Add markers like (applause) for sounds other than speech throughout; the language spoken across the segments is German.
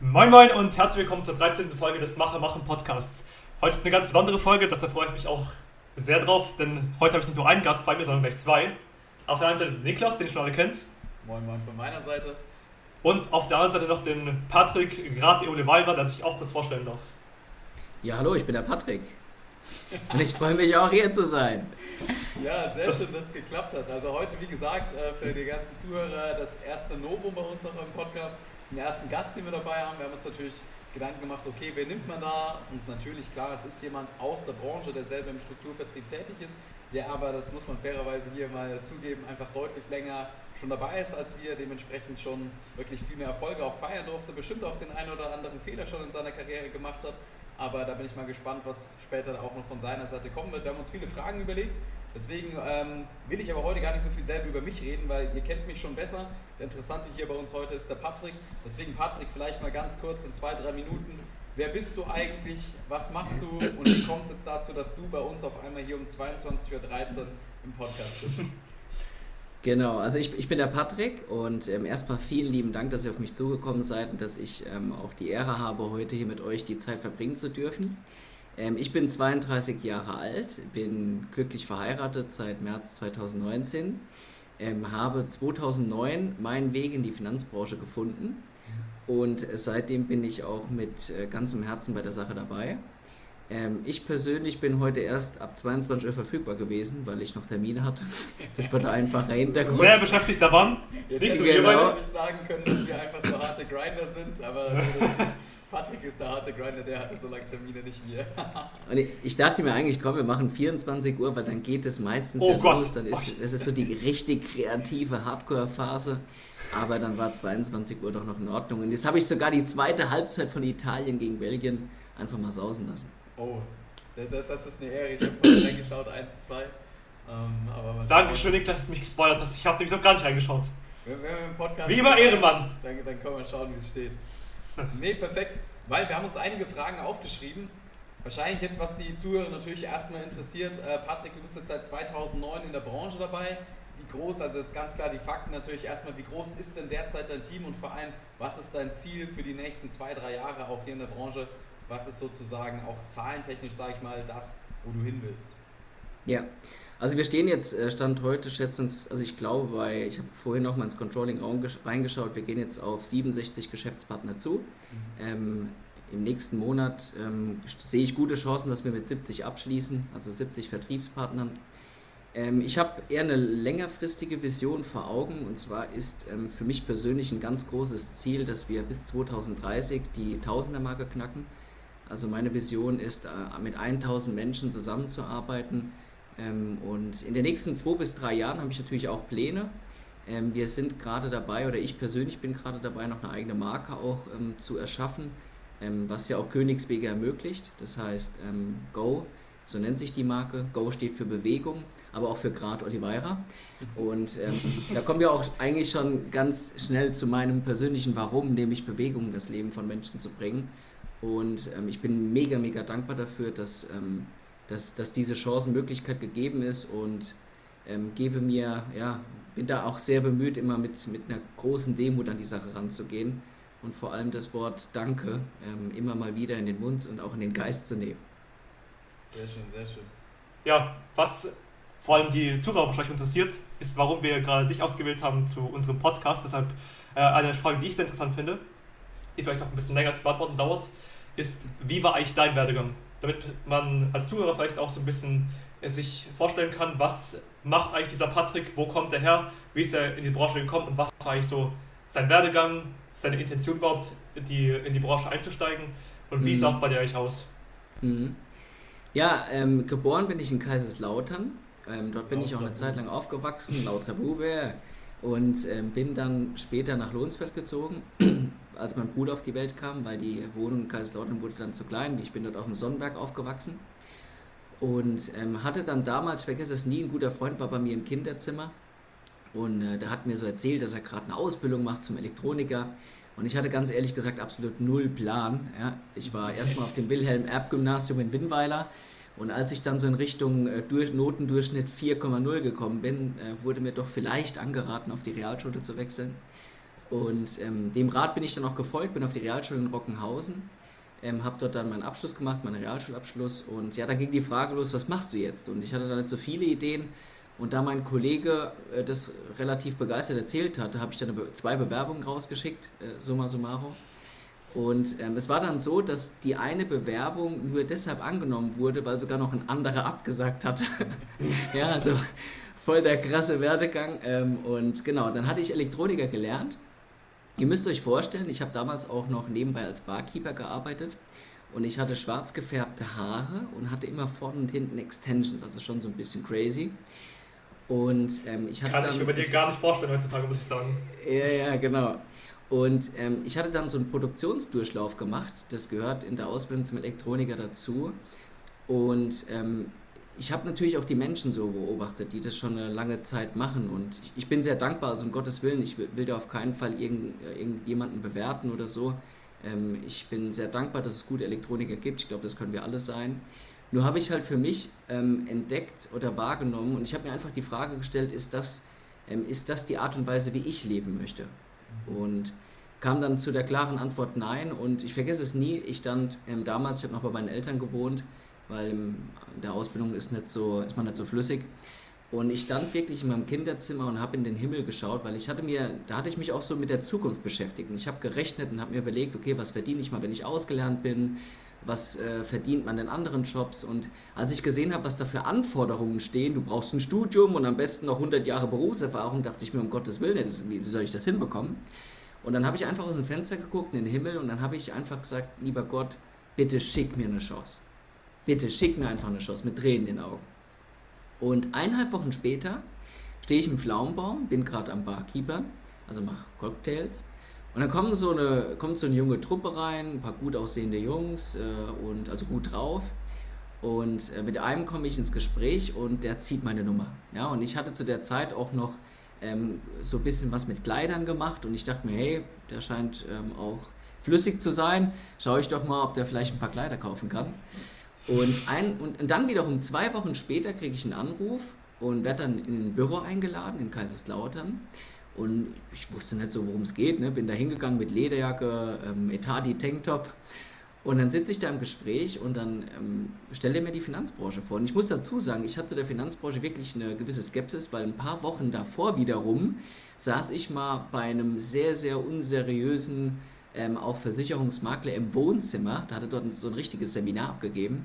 Moin Moin und herzlich willkommen zur 13. Folge des Mache Machen Podcasts. Heute ist eine ganz besondere Folge, deshalb freue ich mich auch sehr drauf, denn heute habe ich nicht nur einen Gast bei mir, sondern gleich zwei. Auf der einen Seite Niklas, den ihr schon alle kennt. Moin Moin von meiner Seite. Und auf der anderen Seite noch den Patrick Grad de Oliveira, der sich auch kurz vorstellen darf. Ja, hallo, ich bin der Patrick. Und ich freue mich auch hier zu sein. Ja, sehr das schön, dass es geklappt hat. Also heute, wie gesagt, äh, für die ganzen Zuhörer das erste Novum bei uns noch im Podcast den ersten Gast, den wir dabei haben. Wir haben uns natürlich Gedanken gemacht, okay, wer nimmt man da? Und natürlich, klar, es ist jemand aus der Branche, der selber im Strukturvertrieb tätig ist, der aber, das muss man fairerweise hier mal zugeben, einfach deutlich länger schon dabei ist als wir, dementsprechend schon wirklich viel mehr Erfolge auch feiern durfte, bestimmt auch den einen oder anderen Fehler schon in seiner Karriere gemacht hat. Aber da bin ich mal gespannt, was später auch noch von seiner Seite kommen wird. Wir haben uns viele Fragen überlegt. Deswegen ähm, will ich aber heute gar nicht so viel selber über mich reden, weil ihr kennt mich schon besser. Der Interessante hier bei uns heute ist der Patrick. Deswegen Patrick, vielleicht mal ganz kurz in zwei, drei Minuten. Wer bist du eigentlich? Was machst du? Und wie kommt es jetzt dazu, dass du bei uns auf einmal hier um 22.13 Uhr im Podcast bist? Genau, also ich, ich bin der Patrick und ähm, erstmal vielen lieben Dank, dass ihr auf mich zugekommen seid und dass ich ähm, auch die Ehre habe, heute hier mit euch die Zeit verbringen zu dürfen. Ähm, ich bin 32 Jahre alt, bin glücklich verheiratet seit März 2019, ähm, habe 2009 meinen Weg in die Finanzbranche gefunden und seitdem bin ich auch mit äh, ganzem Herzen bei der Sache dabei. Ähm, ich persönlich bin heute erst ab 22 Uhr verfügbar gewesen, weil ich noch Termine hatte. Das war (laughs) der einfache Hintergrund. Sehr beschäftigt daran. Jetzt nicht so genau. nicht sagen können, dass wir einfach so harte Grinder sind, aber (laughs) Patrick ist der harte Grinder, der hatte so lange Termine nicht wir. (laughs) Und ich dachte mir eigentlich, komm, wir machen 24 Uhr, weil dann geht es meistens oh ja Gott. los. Dann ist, das ist so die richtig kreative Hardcore-Phase. Aber dann war 22 Uhr doch noch in Ordnung. Und jetzt habe ich sogar die zweite Halbzeit von Italien gegen Belgien einfach mal sausen lassen. Oh, das ist eine Ehre. Ich habe vorhin reingeschaut, 1-2. Ähm, Dankeschön, Nick, dass du mich gespoilert hast. Ich habe nämlich noch gar nicht reingeschaut. Wenn, wenn Wie immer Ehrenmann. Dann, dann können wir schauen, wie es steht. (laughs) Nee, perfekt. Weil wir haben uns einige Fragen aufgeschrieben. Wahrscheinlich jetzt, was die Zuhörer natürlich erstmal interessiert. Äh, Patrick, du bist jetzt seit 2009 in der Branche dabei. Wie groß, also jetzt ganz klar die Fakten natürlich erstmal, wie groß ist denn derzeit dein Team und vor allem, was ist dein Ziel für die nächsten zwei, drei Jahre auch hier in der Branche? Was ist sozusagen auch zahlentechnisch, sage ich mal, das, wo du hin willst? Ja, also wir stehen jetzt, äh, Stand heute, schätzungs, also ich glaube bei, ich habe vorhin noch mal ins Controlling-Raum reingeschaut, wir gehen jetzt auf 67 Geschäftspartner zu. Mhm. Ähm, Im nächsten Monat ähm, sehe ich gute Chancen, dass wir mit 70 abschließen, also 70 Vertriebspartnern. Ähm, ich habe eher eine längerfristige Vision vor Augen und zwar ist ähm, für mich persönlich ein ganz großes Ziel, dass wir bis 2030 die Tausender-Marke knacken. Also meine Vision ist, äh, mit 1000 Menschen zusammenzuarbeiten, ähm, und in den nächsten zwei bis drei Jahren habe ich natürlich auch Pläne. Ähm, wir sind gerade dabei, oder ich persönlich bin gerade dabei, noch eine eigene Marke auch ähm, zu erschaffen, was ja auch Königswege ermöglicht. Das heißt Go, so nennt sich die Marke. Go steht für Bewegung, aber auch für Grad Oliveira. Und ähm, (laughs) da kommen wir auch eigentlich schon ganz schnell zu meinem persönlichen Warum, nämlich Bewegung in das Leben von Menschen zu bringen. Und ähm, ich bin mega, mega dankbar dafür, dass ähm, dass, dass diese Chancenmöglichkeit gegeben ist und ähm, gebe mir, ja, bin da auch sehr bemüht, immer mit, mit einer großen Demut an die Sache ranzugehen und vor allem das Wort Danke ähm, immer mal wieder in den Mund und auch in den Geist zu nehmen. Sehr schön, sehr schön. Ja, was vor allem die Zuhörer wahrscheinlich interessiert, ist, warum wir gerade dich ausgewählt haben zu unserem Podcast. Deshalb äh, eine Frage, die ich sehr interessant finde, die vielleicht auch ein bisschen länger zu beantworten dauert, ist, wie war eigentlich dein Werdegang? Damit man als Zuhörer vielleicht auch so ein bisschen äh, sich vorstellen kann, was macht eigentlich dieser Patrick, wo kommt er her, wie ist er in die Branche gekommen und was war eigentlich so sein Werdegang, seine Intention überhaupt, die, in die Branche einzusteigen und wie mhm. sah es bei dir eigentlich aus? Mhm. Ja, ähm, geboren bin ich in Kaiserslautern. Ähm, dort bin ich auch eine Zeit lang aufgewachsen, lauter Bube. Und ähm, bin dann später nach Lohnsfeld gezogen als mein Bruder auf die Welt kam, weil die Wohnung in Kaiserslautern wurde dann zu klein. Ich bin dort auf dem Sonnenberg aufgewachsen und ähm, hatte dann damals, ich vergesse es nie, ein guter Freund war bei mir im Kinderzimmer und äh, der hat mir so erzählt, dass er gerade eine Ausbildung macht zum Elektroniker. Und ich hatte ganz ehrlich gesagt absolut null Plan. Ja. Ich war erstmal auf dem Wilhelm-Erb-Gymnasium in Winnweiler und als ich dann so in Richtung äh, durch, Notendurchschnitt 4,0 gekommen bin, äh, wurde mir doch vielleicht angeraten, auf die Realschule zu wechseln. Und ähm, dem Rat bin ich dann auch gefolgt, bin auf die Realschule in Rockenhausen, ähm, habe dort dann meinen Abschluss gemacht, meinen Realschulabschluss. Und ja, dann ging die Frage los, was machst du jetzt? Und ich hatte da nicht so viele Ideen. Und da mein Kollege äh, das relativ begeistert erzählt hatte, habe ich dann zwei Bewerbungen rausgeschickt, äh, summa summarum. Und ähm, es war dann so, dass die eine Bewerbung nur deshalb angenommen wurde, weil sogar noch ein anderer abgesagt hatte. (laughs) ja, also voll der krasse Werdegang. Ähm, und genau, dann hatte ich Elektroniker gelernt. Ihr müsst euch vorstellen, ich habe damals auch noch nebenbei als Barkeeper gearbeitet und ich hatte schwarz gefärbte Haare und hatte immer vorne und hinten Extensions, also schon so ein bisschen crazy. Und ähm, ich hatte Kann dann, ich mir bei dir gar nicht vorstellen heutzutage, muss ich sagen. Ja, ja, genau. Und ähm, ich hatte dann so einen Produktionsdurchlauf gemacht. Das gehört in der Ausbildung zum Elektroniker dazu. Und ähm, ich habe natürlich auch die Menschen so beobachtet, die das schon eine lange Zeit machen. Und ich, bin sehr dankbar, also um Gottes Willen, ich will, will da auf keinen Fall irgend, irgendjemanden bewerten oder so. Ähm, ich bin sehr dankbar, dass es gute Elektroniker gibt. Ich glaube, das können wir alle sein. Nur habe ich halt für mich ähm, entdeckt oder wahrgenommen und ich habe mir einfach die Frage gestellt, ist das, ähm, ist das die Art und Weise, wie ich leben möchte? Und kam dann zu der klaren Antwort nein und ich vergesse es nie, ich stand ähm, damals, ich habe noch bei meinen Eltern gewohnt, weil in der Ausbildung ist, nicht so, ist man nicht so flüssig. Und ich stand wirklich in meinem Kinderzimmer und habe in den Himmel geschaut, weil ich hatte mir, da hatte ich mich auch so mit der Zukunft beschäftigt. Und ich habe gerechnet und habe mir überlegt, okay, was verdiene ich mal, wenn ich ausgelernt bin? Was äh, verdient man in anderen Jobs? Und als ich gesehen habe, was da für Anforderungen stehen, du brauchst ein Studium und am besten noch 100 Jahre Berufserfahrung, dachte ich mir, um Gottes Willen, wie soll ich das hinbekommen? Und dann habe ich einfach aus dem Fenster geguckt in den Himmel und dann habe ich einfach gesagt, lieber Gott, bitte schick mir eine Chance. Bitte schick mir einfach eine Chance mit Tränen in den Augen. Und eineinhalb Wochen später stehe ich im Pflaumenbaum, bin gerade am Barkeeper, also mache Cocktails. Und dann kommt so, eine, kommt so eine junge Truppe rein, ein paar gut aussehende Jungs äh, und also gut drauf. Und äh, mit einem komme ich ins Gespräch und der zieht meine Nummer. Ja, und ich hatte zu der Zeit auch noch ähm, so ein bisschen was mit Kleidern gemacht und ich dachte mir, hey, der scheint ähm, auch flüssig zu sein. Schaue ich doch mal, ob der vielleicht ein paar Kleider kaufen kann. Und, ein, und, und dann wiederum zwei Wochen später kriege ich einen Anruf und werde dann in ein Büro eingeladen in Kaiserslautern. Und ich wusste nicht so, worum es geht. Ne? Bin da hingegangen mit Lederjacke, ähm, Etadi, Tanktop. Und dann sitze ich da im Gespräch und dann ähm, stellt er mir die Finanzbranche vor. Und ich muss dazu sagen, ich hatte zu der Finanzbranche wirklich eine gewisse Skepsis, weil ein paar Wochen davor wiederum saß ich mal bei einem sehr, sehr unseriösen, ähm, auch Versicherungsmakler im Wohnzimmer. Da hat er dort so ein richtiges Seminar abgegeben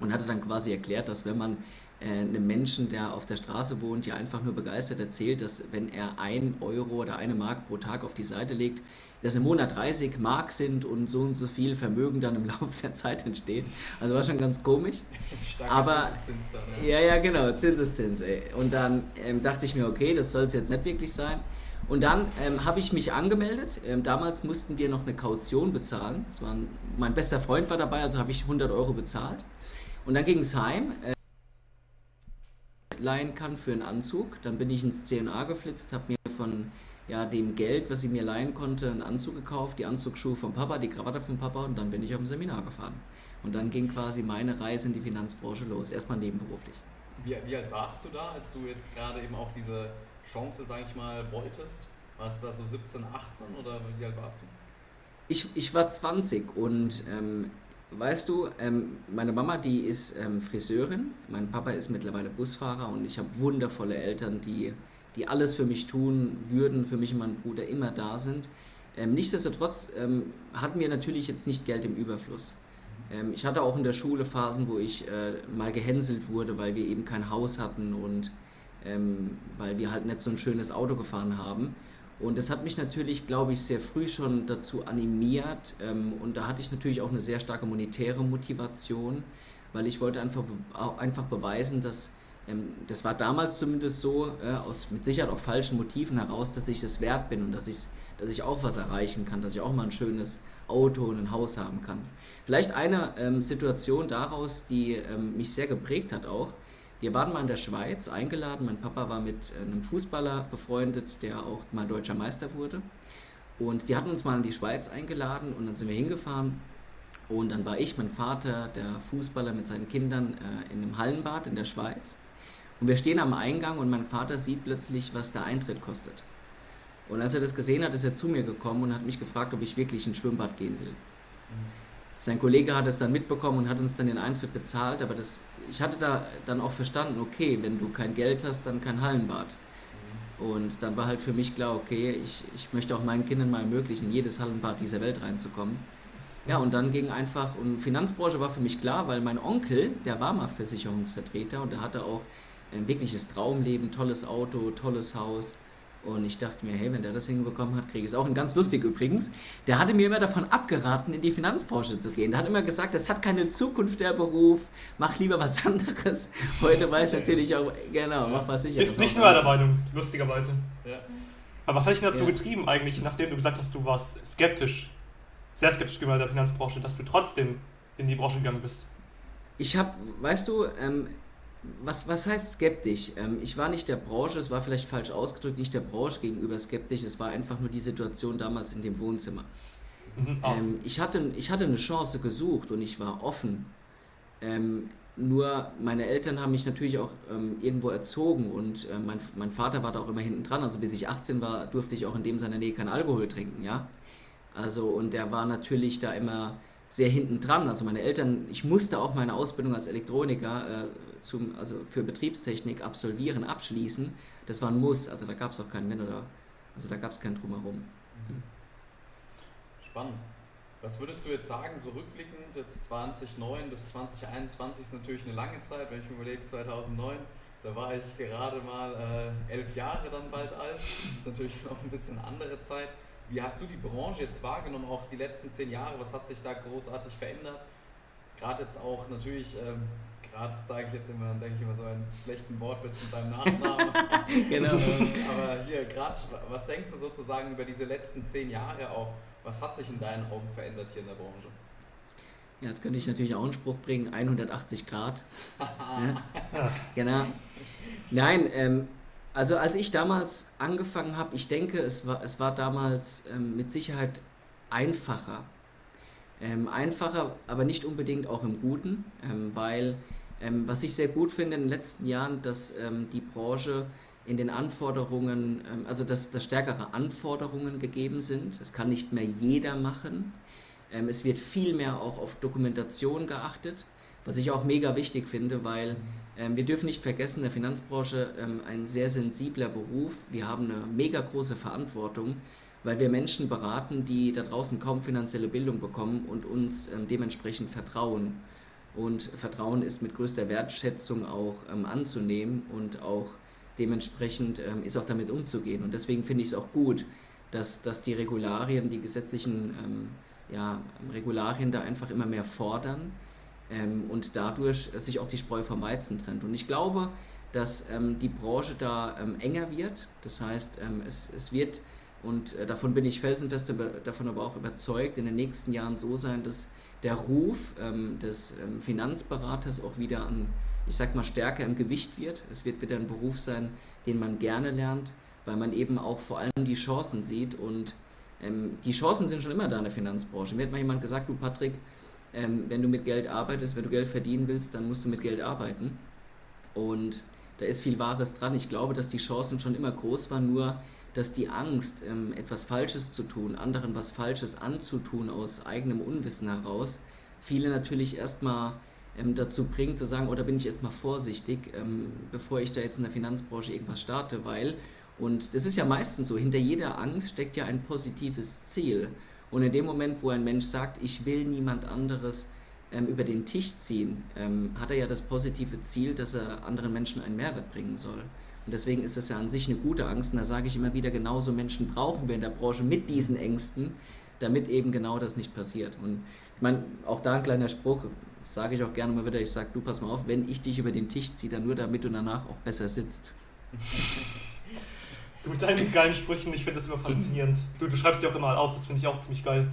und hatte dann quasi erklärt, dass wenn man äh, einem Menschen, der auf der Straße wohnt, ja einfach nur begeistert erzählt, dass wenn er ein Euro oder eine Mark pro Tag auf die Seite legt, dass im Monat 30 Mark sind und so und so viel Vermögen dann im (laughs) Laufe der Zeit entsteht. Also war schon ganz komisch. (laughs) Aber dann, ja. ja, ja, genau, Zinseszins. Ey. Und dann ähm, dachte ich mir, okay, das soll es jetzt nicht wirklich sein. Und dann ähm, habe ich mich angemeldet. Ähm, damals mussten wir noch eine Kaution bezahlen. Das war ein, mein bester Freund war dabei, also habe ich 100 Euro bezahlt. Und dann ging es heim. Äh, leihen kann für einen Anzug. Dann bin ich ins C&A geflitzt, habe mir von ja, dem Geld, was sie mir leihen konnte, einen Anzug gekauft, die Anzugsschuhe vom Papa, die Krawatte vom Papa und dann bin ich auf ein Seminar gefahren. Und dann ging quasi meine Reise in die Finanzbranche los, erstmal nebenberuflich. Wie, wie alt warst du da, als du jetzt gerade eben auch diese Chance, sag ich mal, wolltest? Warst du da so 17, 18 oder wie alt warst du? Ich, ich war 20 und ähm, Weißt du, ähm, meine Mama, die ist ähm, Friseurin, mein Papa ist mittlerweile Busfahrer und ich habe wundervolle Eltern, die, die alles für mich tun würden, für mich und meinen Bruder immer da sind. Ähm, nichtsdestotrotz ähm, hatten wir natürlich jetzt nicht Geld im Überfluss. Ähm, ich hatte auch in der Schule Phasen, wo ich äh, mal gehänselt wurde, weil wir eben kein Haus hatten und ähm, weil wir halt nicht so ein schönes Auto gefahren haben. Und das hat mich natürlich, glaube ich, sehr früh schon dazu animiert. Ähm, und da hatte ich natürlich auch eine sehr starke monetäre Motivation, weil ich wollte einfach, einfach beweisen, dass ähm, das war damals zumindest so, äh, aus mit Sicherheit auch falschen Motiven heraus, dass ich es wert bin und dass ich, dass ich auch was erreichen kann, dass ich auch mal ein schönes Auto und ein Haus haben kann. Vielleicht eine ähm, Situation daraus, die ähm, mich sehr geprägt hat auch, wir waren mal in der Schweiz eingeladen. Mein Papa war mit einem Fußballer befreundet, der auch mal deutscher Meister wurde. Und die hatten uns mal in die Schweiz eingeladen und dann sind wir hingefahren. Und dann war ich, mein Vater, der Fußballer mit seinen Kindern äh, in einem Hallenbad in der Schweiz. Und wir stehen am Eingang und mein Vater sieht plötzlich, was der Eintritt kostet. Und als er das gesehen hat, ist er zu mir gekommen und hat mich gefragt, ob ich wirklich ins Schwimmbad gehen will. Sein Kollege hat es dann mitbekommen und hat uns dann den Eintritt bezahlt, aber das, ich hatte da dann auch verstanden, okay, wenn du kein Geld hast, dann kein Hallenbad. Und dann war halt für mich klar, okay, ich, ich möchte auch meinen Kindern mal ermöglichen, in jedes Hallenbad dieser Welt reinzukommen. Ja, und dann ging einfach, und Finanzbranche war für mich klar, weil mein Onkel, der war mal Versicherungsvertreter und der hatte auch ein wirkliches Traumleben, tolles Auto, tolles Haus. Und ich dachte mir, hey, wenn der das hinbekommen hat, kriege ich es auch. Und ganz lustig übrigens, der hatte mir immer davon abgeraten, in die Finanzbranche zu gehen. Der hat immer gesagt, das hat keine Zukunft, der Beruf, mach lieber was anderes. Heute weiß ich natürlich auch, genau, mach was sicher. Ist nicht nur der Meinung, lustigerweise. Ja. Aber was hat dich dazu ja. getrieben eigentlich, nachdem du gesagt hast, du warst skeptisch, sehr skeptisch gegenüber der Finanzbranche, dass du trotzdem in die Branche gegangen bist? Ich habe, weißt du, ähm, was, was heißt skeptisch? Ähm, ich war nicht der Branche, es war vielleicht falsch ausgedrückt, nicht der Branche gegenüber skeptisch, es war einfach nur die Situation damals in dem Wohnzimmer. Mhm, ähm, ich, hatte, ich hatte eine Chance gesucht und ich war offen. Ähm, nur meine Eltern haben mich natürlich auch ähm, irgendwo erzogen und äh, mein, mein Vater war da auch immer hinten dran. Also bis ich 18 war, durfte ich auch in dem seiner Nähe kein Alkohol trinken, ja. Also und der war natürlich da immer sehr hinten dran. Also meine Eltern, ich musste auch meine Ausbildung als Elektroniker äh, zum, also für Betriebstechnik absolvieren, abschließen. Das war ein Muss, also da gab es auch keinen Wenn oder, also da gab es kein Drumherum. Mhm. Spannend. Was würdest du jetzt sagen, so rückblickend, jetzt 2009 bis 2021 ist natürlich eine lange Zeit, wenn ich mir überlege, 2009, da war ich gerade mal äh, elf Jahre dann bald alt, das ist natürlich (laughs) noch ein bisschen andere Zeit. Wie hast du die Branche jetzt wahrgenommen, auch die letzten zehn Jahre? Was hat sich da großartig verändert? Gerade jetzt auch natürlich, ähm, gerade sage ich jetzt immer, denke ich immer so einen schlechten Wortwitz mit deinem Nachnamen. (laughs) genau. Ähm, aber hier, gerade, was denkst du sozusagen über diese letzten zehn Jahre auch? Was hat sich in deinen Augen verändert hier in der Branche? Ja, jetzt könnte ich natürlich auch einen Spruch bringen, 180 Grad. (laughs) ja. Genau. Nein, ähm, also als ich damals angefangen habe, ich denke, es war, es war damals ähm, mit Sicherheit einfacher. Ähm, einfacher, aber nicht unbedingt auch im Guten, ähm, weil ähm, was ich sehr gut finde in den letzten Jahren, dass ähm, die Branche in den Anforderungen, ähm, also dass, dass stärkere Anforderungen gegeben sind. Es kann nicht mehr jeder machen. es wird viel mehr auch auf Dokumentation geachtet, was ich auch mega wichtig finde, weil ähm, wir dürfen nicht vergessen, der Finanzbranche ähm, ein sehr sensibler Beruf. Wir haben eine mega große Verantwortung, weil wir Menschen beraten, die da draußen kaum finanzielle Bildung bekommen und uns ähm, dementsprechend vertrauen. Und Vertrauen ist mit größter Wertschätzung auch ähm, anzunehmen und auch dementsprechend ähm, ist auch damit umzugehen. Und deswegen finde ich es auch gut, dass, dass die Regularien, die gesetzlichen ähm, ja, Regularien da einfach immer mehr fordern ähm, und dadurch sich auch die Spreu vom Weizen trennt. Und ich glaube, dass ähm, die Branche da ähm, enger wird. Das heißt, es, es wird, und äh, davon bin ich felsenfest davon aber auch überzeugt, in den nächsten Jahren so sein, dass der Ruf ähm, des ähm, Finanzberaters auch wieder an, ich sag mal, stärker im Gewicht wird. Es wird wieder ein Beruf sein, den man gerne lernt, weil man eben auch vor allem die Chancen sieht und die Chancen sind schon immer da in der Finanzbranche. Mir hat mal jemand gesagt, du Patrick, ähm, wenn du mit Geld arbeitest, wenn du Geld verdienen willst, dann musst du mit Geld arbeiten. Und da ist viel Wahres dran. Ich glaube, dass die Chancen schon immer groß waren, nur dass die Angst, ähm, etwas Falsches zu tun, anderen was Falsches anzutun aus eigenem Unwissen heraus, viele natürlich erstmal ähm, dazu bringt zu sagen, oder bin ich erstmal vorsichtig, ähm, bevor ich da jetzt in der Finanzbranche irgendwas starte, weil, und das ist ja meistens so, hinter jeder Angst steckt ja ein positives Ziel. Und in dem Moment, wo ein Mensch sagt, ich will niemand anderes ähm, über den Tisch ziehen, ähm, hat er ja das positive Ziel, dass er anderen Menschen einen Mehrwert bringen soll. Und deswegen ist das ja an sich eine gute Angst. Und da sage ich immer wieder, genauso Menschen brauchen wir in der Branche mit diesen Ängsten, damit eben genau das nicht passiert. Und ich meine, auch da ein kleiner Spruch, sage ich auch gerne mal wieder, ich sage, du pass mal auf, wenn ich dich über den Tisch ziehe, dann nur damit du danach auch besser sitzt. (laughs) Du mit deinen geilen Sprüchen, ich finde das immer faszinierend. Du, du schreibst die auch immer auf, das finde ich auch ziemlich geil.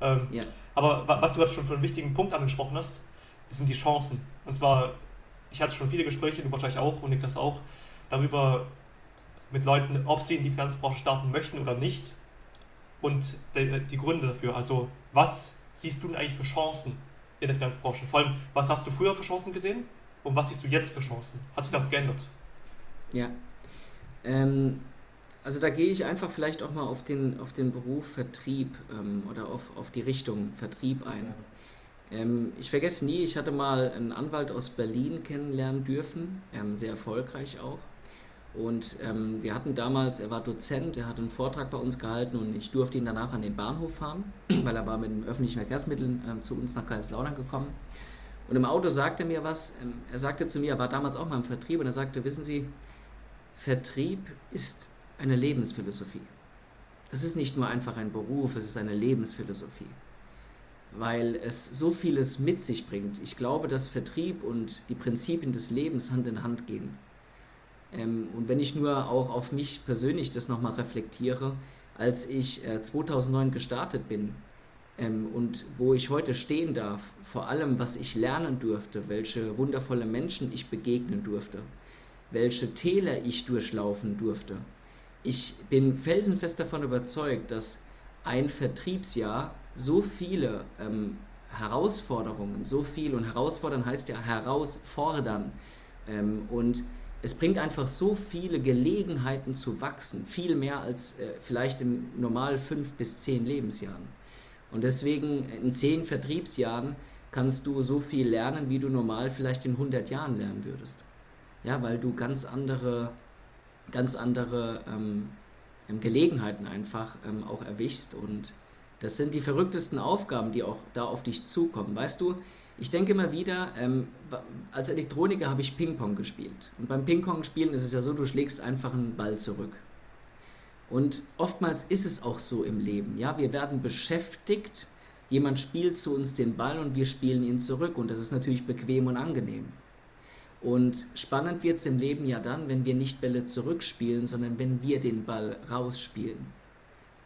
Ähm, ja. Aber was du gerade schon für einen wichtigen Punkt angesprochen hast, sind die Chancen. Und zwar, ich hatte schon viele Gespräche, du wahrscheinlich auch und Niklas auch, darüber mit Leuten, ob sie in die Finanzbranche starten möchten oder nicht und die, die Gründe dafür. Also, was siehst du denn eigentlich für Chancen in der Finanzbranche? Vor allem, was hast du früher für Chancen gesehen und was siehst du jetzt für Chancen? Hat sich das geändert? Ja. Ähm, Also da gehe ich einfach vielleicht auch mal auf den, auf den Beruf Vertrieb ähm, oder auf, auf die Richtung Vertrieb ein. Ähm, ich vergesse nie, ich hatte mal einen Anwalt aus Berlin kennenlernen dürfen, ähm, sehr erfolgreich auch. Und ähm, wir hatten damals, er war Dozent, er hat einen Vortrag bei uns gehalten und ich durfte ihn danach an den Bahnhof fahren, (clears throat) weil er war mit den öffentlichen Verkehrsmitteln äh, zu uns nach Kaiserslautern gekommen. Und im Auto sagte er mir was, ähm, er sagte zu mir, er war damals auch mal im Vertrieb und er sagte, wissen Sie, Vertrieb ist eine Lebensphilosophie. Das ist nicht nur einfach ein Beruf, es ist eine Lebensphilosophie, weil es so vieles mit sich bringt. Ich glaube, dass Vertrieb und die Prinzipien des Lebens Hand in Hand gehen. Ähm, und wenn ich nur auch auf mich persönlich das nochmal reflektiere, als ich äh, 2009 gestartet bin ähm, und wo ich heute stehen darf, vor allem was ich lernen durfte, welche wundervolle Menschen ich begegnen durfte, welche Täler ich durchlaufen durfte. Ich bin felsenfest davon überzeugt, dass ein Vertriebsjahr so viele ähm, Herausforderungen, so viel, und herausfordern heißt ja herausfordern, ähm, und es bringt einfach so viele Gelegenheiten zu wachsen, viel mehr als äh, vielleicht in normal fünf bis zehn Lebensjahren. Und deswegen in zehn Vertriebsjahren kannst du so viel lernen, wie du normal vielleicht in 100 Jahren lernen würdest. Ja, weil du ganz andere, ganz andere ähm, ähm, Gelegenheiten einfach ähm, auch erwischst. Und das sind die verrücktesten Aufgaben, die auch da auf dich zukommen. Weißt du, ich denke immer wieder, ähm, als Elektroniker habe ich Ping-Pong gespielt. Und beim Ping-Pong-Spielen ist es ja so, du schlägst einfach einen Ball zurück. Und oftmals ist es auch so im Leben. Ja, wir werden beschäftigt, jemand spielt zu uns den Ball und wir spielen ihn zurück. Und das ist natürlich bequem und angenehm. Und spannend wird es im Leben ja dann, wenn wir nicht Bälle zurückspielen, sondern wenn wir den Ball rausspielen.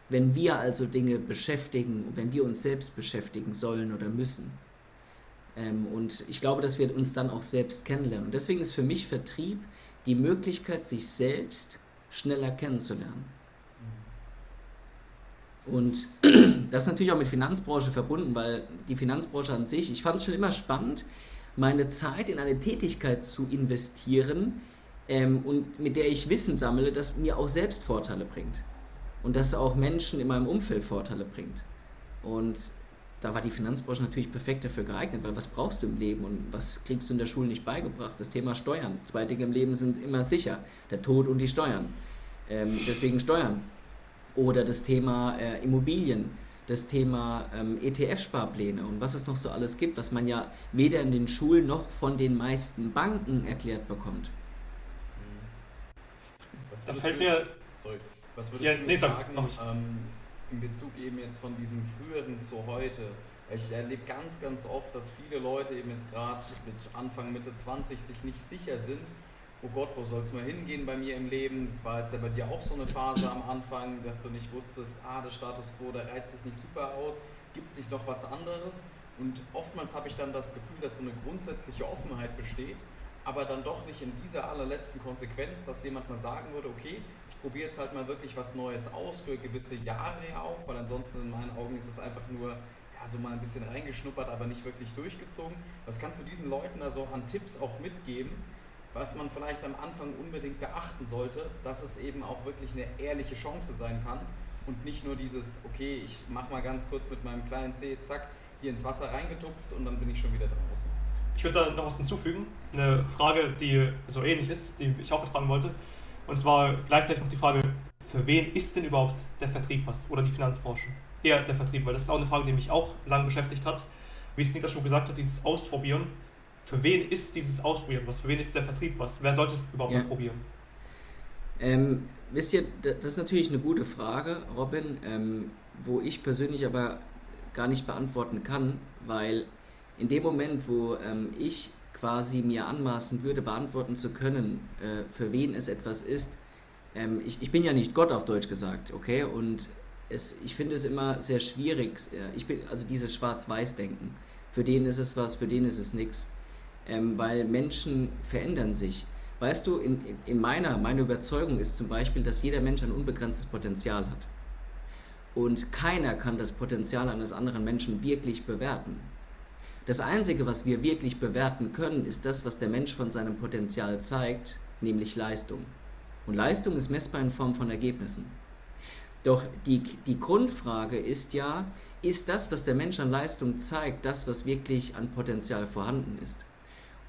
Wenn wir also Dinge beschäftigen, wenn wir uns selbst beschäftigen sollen oder müssen. Ähm, und ich glaube, dass wir uns dann auch selbst kennenlernen. Und deswegen ist für mich Vertrieb die Möglichkeit, sich selbst schneller kennenzulernen. Und (clears throat) das ist natürlich auch mit Finanzbranche verbunden, weil die Finanzbranche an sich, ich fand es schon immer spannend, meine Zeit in eine Tätigkeit zu investieren ähm, und mit der ich Wissen sammle, das mir auch selbst Vorteile bringt. Und das auch Menschen in meinem Umfeld Vorteile bringt. Und da war die Finanzbranche natürlich perfekt dafür geeignet, weil was brauchst du im Leben und was kriegst du in der Schule nicht beigebracht? Das Thema Steuern. Zwei Dinge im Leben sind immer sicher, der Tod und die Steuern. Ähm, deswegen Steuern. Oder das Thema äh, Immobilien, das Thema ähm, ETF-Sparpläne und was es noch so alles gibt, was man ja weder in den Schulen noch von den meisten Banken erklärt bekommt. Was das fällt mir... Sorry. Was würdest ja, du nee, sagen, ähm, in Bezug eben jetzt von diesem früheren zu heute. Ich erlebe ganz, ganz oft, dass viele Leute eben jetzt gerade mit Anfang, Mitte 20 sich nicht sicher sind, oh Gott, wo soll es mal hingehen bei mir im Leben? Das war jetzt ja bei dir auch so eine Phase am Anfang, dass du nicht wusstest, ah, der Status quo, der reizt sich nicht super aus, gibt es nicht noch was anderes? Und oftmals habe ich dann das Gefühl, dass so eine grundsätzliche Offenheit besteht, aber dann doch nicht in dieser allerletzten Konsequenz, dass jemand mal sagen würde, okay, probiere jetzt halt mal wirklich was Neues aus für gewisse Jahre auch, weil ansonsten in meinen Augen ist es einfach nur ja, so mal ein bisschen reingeschnuppert, aber nicht wirklich durchgezogen. Was kannst du diesen Leuten also an Tipps auch mitgeben, was man vielleicht am Anfang unbedingt beachten sollte, dass es eben auch wirklich eine ehrliche Chance sein kann und nicht nur dieses, okay, ich mache mal ganz kurz mit meinem kleinen Zeh, zack, hier ins Wasser reingetupft und dann bin ich schon wieder draußen. Ich würde da noch was hinzufügen, eine Frage, die so ähnlich ist, die ich auch fragen wollte. Und zwar gleichzeitig noch die Frage, für wen ist denn überhaupt der Vertrieb was? Oder die Finanzbranche? Eher der Vertrieb, weil das ist auch eine Frage, die mich auch lange beschäftigt hat. Wie es Niklas schon gesagt hat, dieses Ausprobieren. Für wen ist dieses Ausprobieren was? Für wen ist der Vertrieb was? Wer sollte es überhaupt ja. mal probieren? Ähm, wisst ihr, das ist natürlich eine gute Frage, Robin, ähm, wo ich persönlich aber gar nicht beantworten kann, weil in dem Moment, wo ähm, ich quasi mir anmaßen würde, beantworten zu können, äh, für wen es etwas ist. Ähm, ich, ich bin ja nicht Gott auf Deutsch gesagt, okay? Und es, ich finde es immer sehr schwierig, äh, ich bin, also dieses Schwarz-Weiß-Denken. Für den ist es was, für den ist es nichts. Ähm, weil Menschen verändern sich. Weißt du, in, in meiner, meine Überzeugung ist zum Beispiel, dass jeder Mensch ein unbegrenztes Potenzial hat. Und keiner kann das Potenzial eines anderen Menschen wirklich bewerten. Das Einzige, was wir wirklich bewerten können, ist das, was der Mensch von seinem Potenzial zeigt, nämlich Leistung. Und Leistung ist messbar in Form von Ergebnissen. Doch die, die Grundfrage ist ja, ist das, was der Mensch an Leistung zeigt, das, was wirklich an Potenzial vorhanden ist?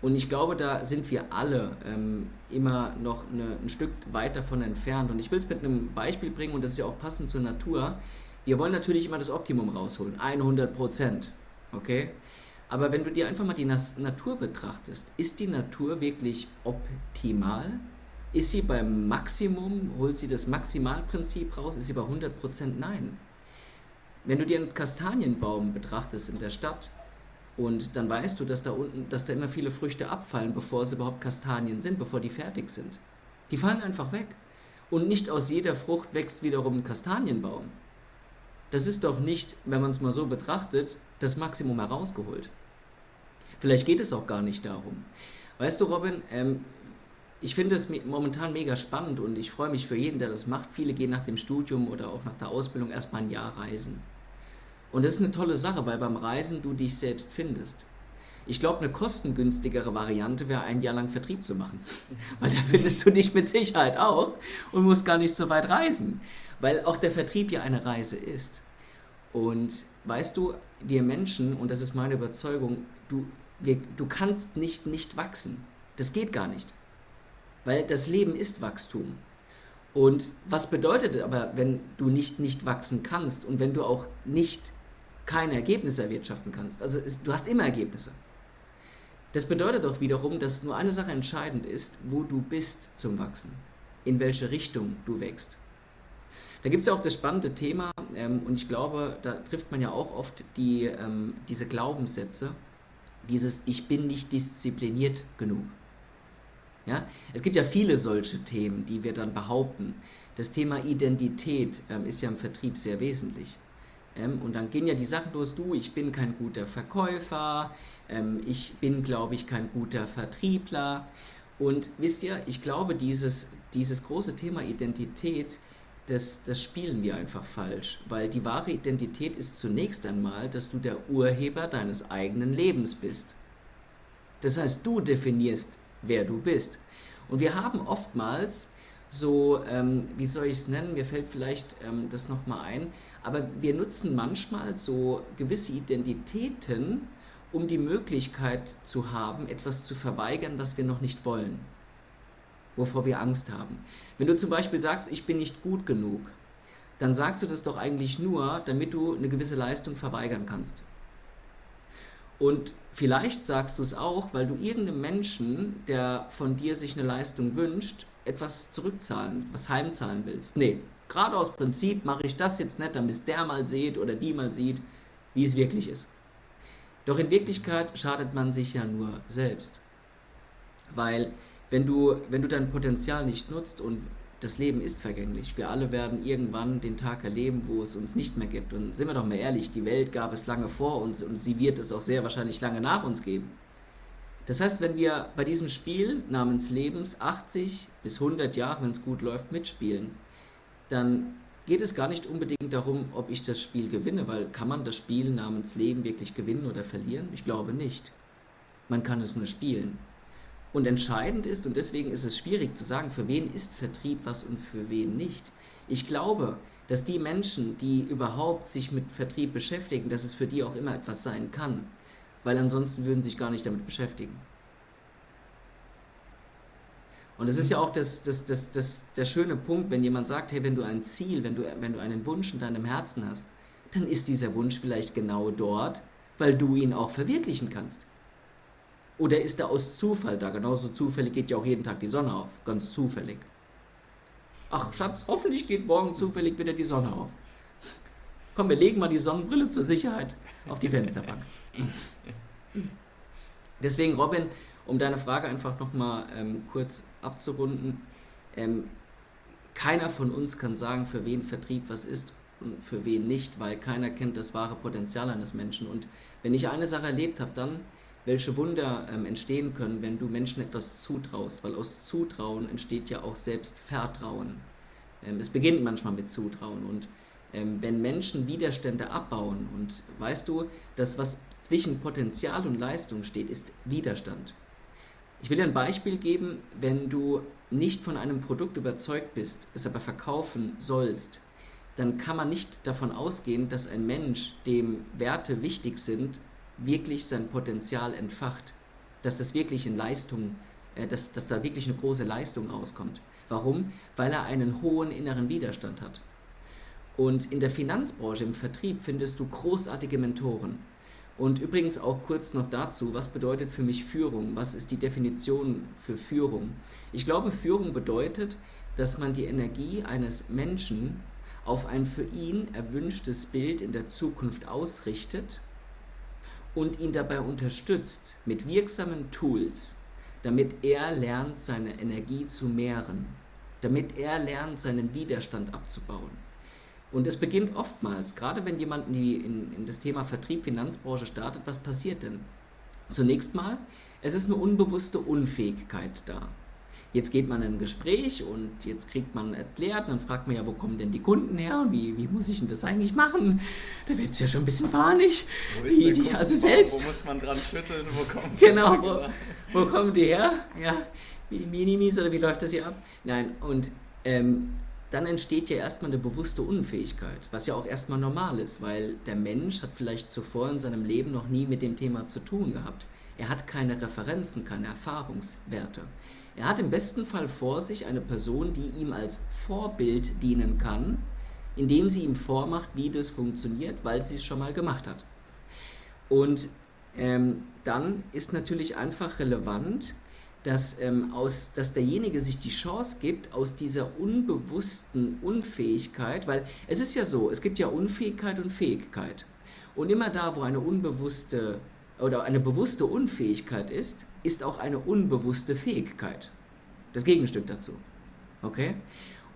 Und ich glaube, da sind wir alle ähm, immer noch eine, ein Stück weit davon entfernt. Und ich will es mit einem Beispiel bringen, und das ist ja auch passend zur Natur. Wir wollen natürlich immer das Optimum rausholen, 100 Prozent. Okay? Aber wenn du dir einfach mal die Natur betrachtest, ist die Natur wirklich optimal? Ist sie beim Maximum? Holt sie das Maximalprinzip raus? Ist sie bei 100 Prozent? Nein. Wenn du dir einen Kastanienbaum betrachtest in der Stadt, und dann weißt du, dass da unten, dass da immer viele Früchte abfallen, bevor es überhaupt Kastanien sind, bevor die fertig sind. Die fallen einfach weg. Und nicht aus jeder Frucht wächst wiederum ein Kastanienbaum. Das ist doch nicht, wenn man es mal so betrachtet, das Maximum herausgeholt. Vielleicht geht es auch gar nicht darum. Weißt du, Robin, ähm, ich finde es momentan mega spannend und ich freue mich für jeden, der das macht. Viele gehen nach dem Studium oder auch nach der Ausbildung erstmal ein Jahr reisen. Und das ist eine tolle Sache, weil beim Reisen du dich selbst findest. Ich glaube, eine kostengünstigere Variante wäre, ein Jahr lang Vertrieb zu machen. (laughs) Weil da findest du dich mit Sicherheit auch und musst gar nicht so weit reisen. Weil auch der Vertrieb ja eine Reise ist. Und weißt du, wir Menschen, und das ist meine Überzeugung, du, wir, du kannst nicht nicht wachsen. Das geht gar nicht. Weil das Leben ist Wachstum. Und was bedeutet aber, wenn du nicht nicht wachsen kannst und wenn du auch nicht keine Ergebnisse erwirtschaften kannst. Also es, du hast immer Ergebnisse. Das bedeutet doch wiederum, dass nur eine Sache entscheidend ist, wo du bist zum Wachsen, in welche Richtung du wächst. Da gibt es ja auch das spannende Thema, ähm, und ich glaube, da trifft man ja auch oft die, ähm, diese Glaubenssätze, dieses Ich bin nicht diszipliniert genug. Ja? Es gibt ja viele solche Themen, die wir dann behaupten. Das Thema Identität ähm, ist ja im Vertrieb sehr wesentlich. Ähm, und dann gehen ja die Sachen los, du, ich bin kein guter Verkäufer, ähm, ich bin, glaube ich, kein guter Vertriebler. Und wisst ihr, ich glaube, dieses, dieses große Thema Identität, das, das spielen wir einfach falsch, weil die wahre Identität ist zunächst einmal, dass du der Urheber deines eigenen Lebens bist. Das heißt, du definierst, wer du bist. Und wir haben oftmals so, ähm, wie soll ich es nennen, mir fällt vielleicht ähm, das nochmal ein, aber wir nutzen manchmal so gewisse Identitäten, um die Möglichkeit zu haben, etwas zu verweigern, was wir noch nicht wollen, wovor wir Angst haben. Wenn du zum Beispiel sagst, ich bin nicht gut genug, dann sagst du das doch eigentlich nur, damit du eine gewisse Leistung verweigern kannst. Und vielleicht sagst du es auch, weil du irgendeinem Menschen, der von dir sich eine Leistung wünscht, etwas zurückzahlen, was heimzahlen willst. Nee, Gerade aus Prinzip mache ich das jetzt nicht, damit der mal sieht oder die mal sieht, wie es wirklich ist. Doch in Wirklichkeit schadet man sich ja nur selbst. Weil wenn du, wenn du dein Potenzial nicht nutzt und das Leben ist vergänglich, wir alle werden irgendwann den Tag erleben, wo es uns nicht mehr gibt. Und sind wir doch mal ehrlich, die Welt gab es lange vor uns und sie wird es auch sehr wahrscheinlich lange nach uns geben. Das heißt, wenn wir bei diesem Spiel namens Lebens 80 bis 100 Jahre, wenn es gut läuft, mitspielen, dann geht es gar nicht unbedingt darum, ob ich das Spiel gewinne, weil kann man das Spiel namens Leben wirklich gewinnen oder verlieren? Ich glaube nicht. Man kann es nur spielen. Und entscheidend ist, und deswegen ist es schwierig zu sagen, für wen ist Vertrieb was und für wen nicht. Ich glaube, dass die Menschen, die überhaupt sich mit Vertrieb beschäftigen, dass es für die auch immer etwas sein kann, weil ansonsten würden sie sich gar nicht damit beschäftigen. Und das ist ja auch das, das, das, das, der schöne Punkt, wenn jemand sagt, hey, wenn du ein Ziel, wenn du, wenn du einen Wunsch in deinem Herzen hast, dann ist dieser Wunsch vielleicht genau dort, weil du ihn auch verwirklichen kannst. Oder ist er aus Zufall da? Genauso zufällig geht ja auch jeden Tag die Sonne auf. Ganz zufällig. Ach, Schatz, hoffentlich geht morgen zufällig wieder die Sonne auf. Komm, wir legen mal die Sonnenbrille zur Sicherheit auf die Fensterbank. Deswegen, Robin, um deine Frage einfach nochmal ähm, kurz abzurunden, ähm, keiner von uns kann sagen, für wen Vertrieb was ist und für wen nicht, weil keiner kennt das wahre Potenzial eines Menschen. Und wenn ich eine Sache erlebt habe, dann welche Wunder ähm, entstehen können, wenn du Menschen etwas zutraust, weil aus Zutrauen entsteht ja auch Selbstvertrauen. Ähm, es beginnt manchmal mit Zutrauen und ähm, wenn Menschen Widerstände abbauen und weißt du, das was zwischen Potenzial und Leistung steht, ist Widerstand. Ich will dir ein Beispiel geben, wenn du nicht von einem Produkt überzeugt bist, es aber verkaufen sollst, dann kann man nicht davon ausgehen, dass ein Mensch, dem Werte wichtig sind, wirklich sein Potenzial entfacht. Dass das wirklich in Leistung, äh, dass, dass da wirklich eine große Leistung rauskommt. Warum? Weil er einen hohen inneren Widerstand hat. Und in der Finanzbranche, im Vertrieb, findest du großartige Mentoren. Und übrigens auch kurz noch dazu, was bedeutet für mich Führung? Was ist die Definition für Führung? Ich glaube, Führung bedeutet, dass man die Energie eines Menschen auf ein für ihn erwünschtes Bild in der Zukunft ausrichtet und ihn dabei unterstützt mit wirksamen Tools, damit er lernt, seine Energie zu mehren, damit er lernt, seinen Widerstand abzubauen. Und es beginnt oftmals, gerade wenn jemand in, in das Thema Vertrieb, Finanzbranche startet, was passiert denn? Zunächst mal, es ist eine unbewusste Unfähigkeit da. Jetzt geht man in ein Gespräch und jetzt kriegt man erklärt, dann fragt man ja, wo kommen denn die Kunden her? Wie, wie muss ich denn das eigentlich machen? Da wird es ja schon ein bisschen panisch. Wo ist Wie, die, also selbst. Wo muss man dran schütteln? Wo kommt Genau, wo, wo kommen die her? Ja, wie die Minimis oder wie läuft das hier ab? Nein, und ähm, dann entsteht ja erstmal eine bewusste Unfähigkeit, was ja auch erstmal normal ist, weil der Mensch hat vielleicht zuvor in seinem Leben noch nie mit dem Thema zu tun gehabt. Er hat keine Referenzen, keine Erfahrungswerte. Er hat im besten Fall vor sich eine Person, die ihm als Vorbild dienen kann, indem sie ihm vormacht, wie das funktioniert, weil sie es schon mal gemacht hat. Und ähm, dann ist natürlich einfach relevant, dass, ähm, aus, dass derjenige sich die Chance gibt, aus dieser unbewussten Unfähigkeit, weil es ist ja so, es gibt ja Unfähigkeit und Fähigkeit. Und immer da, wo eine unbewusste oder eine bewusste Unfähigkeit ist, ist auch eine unbewusste Fähigkeit. Das Gegenstück dazu. Okay?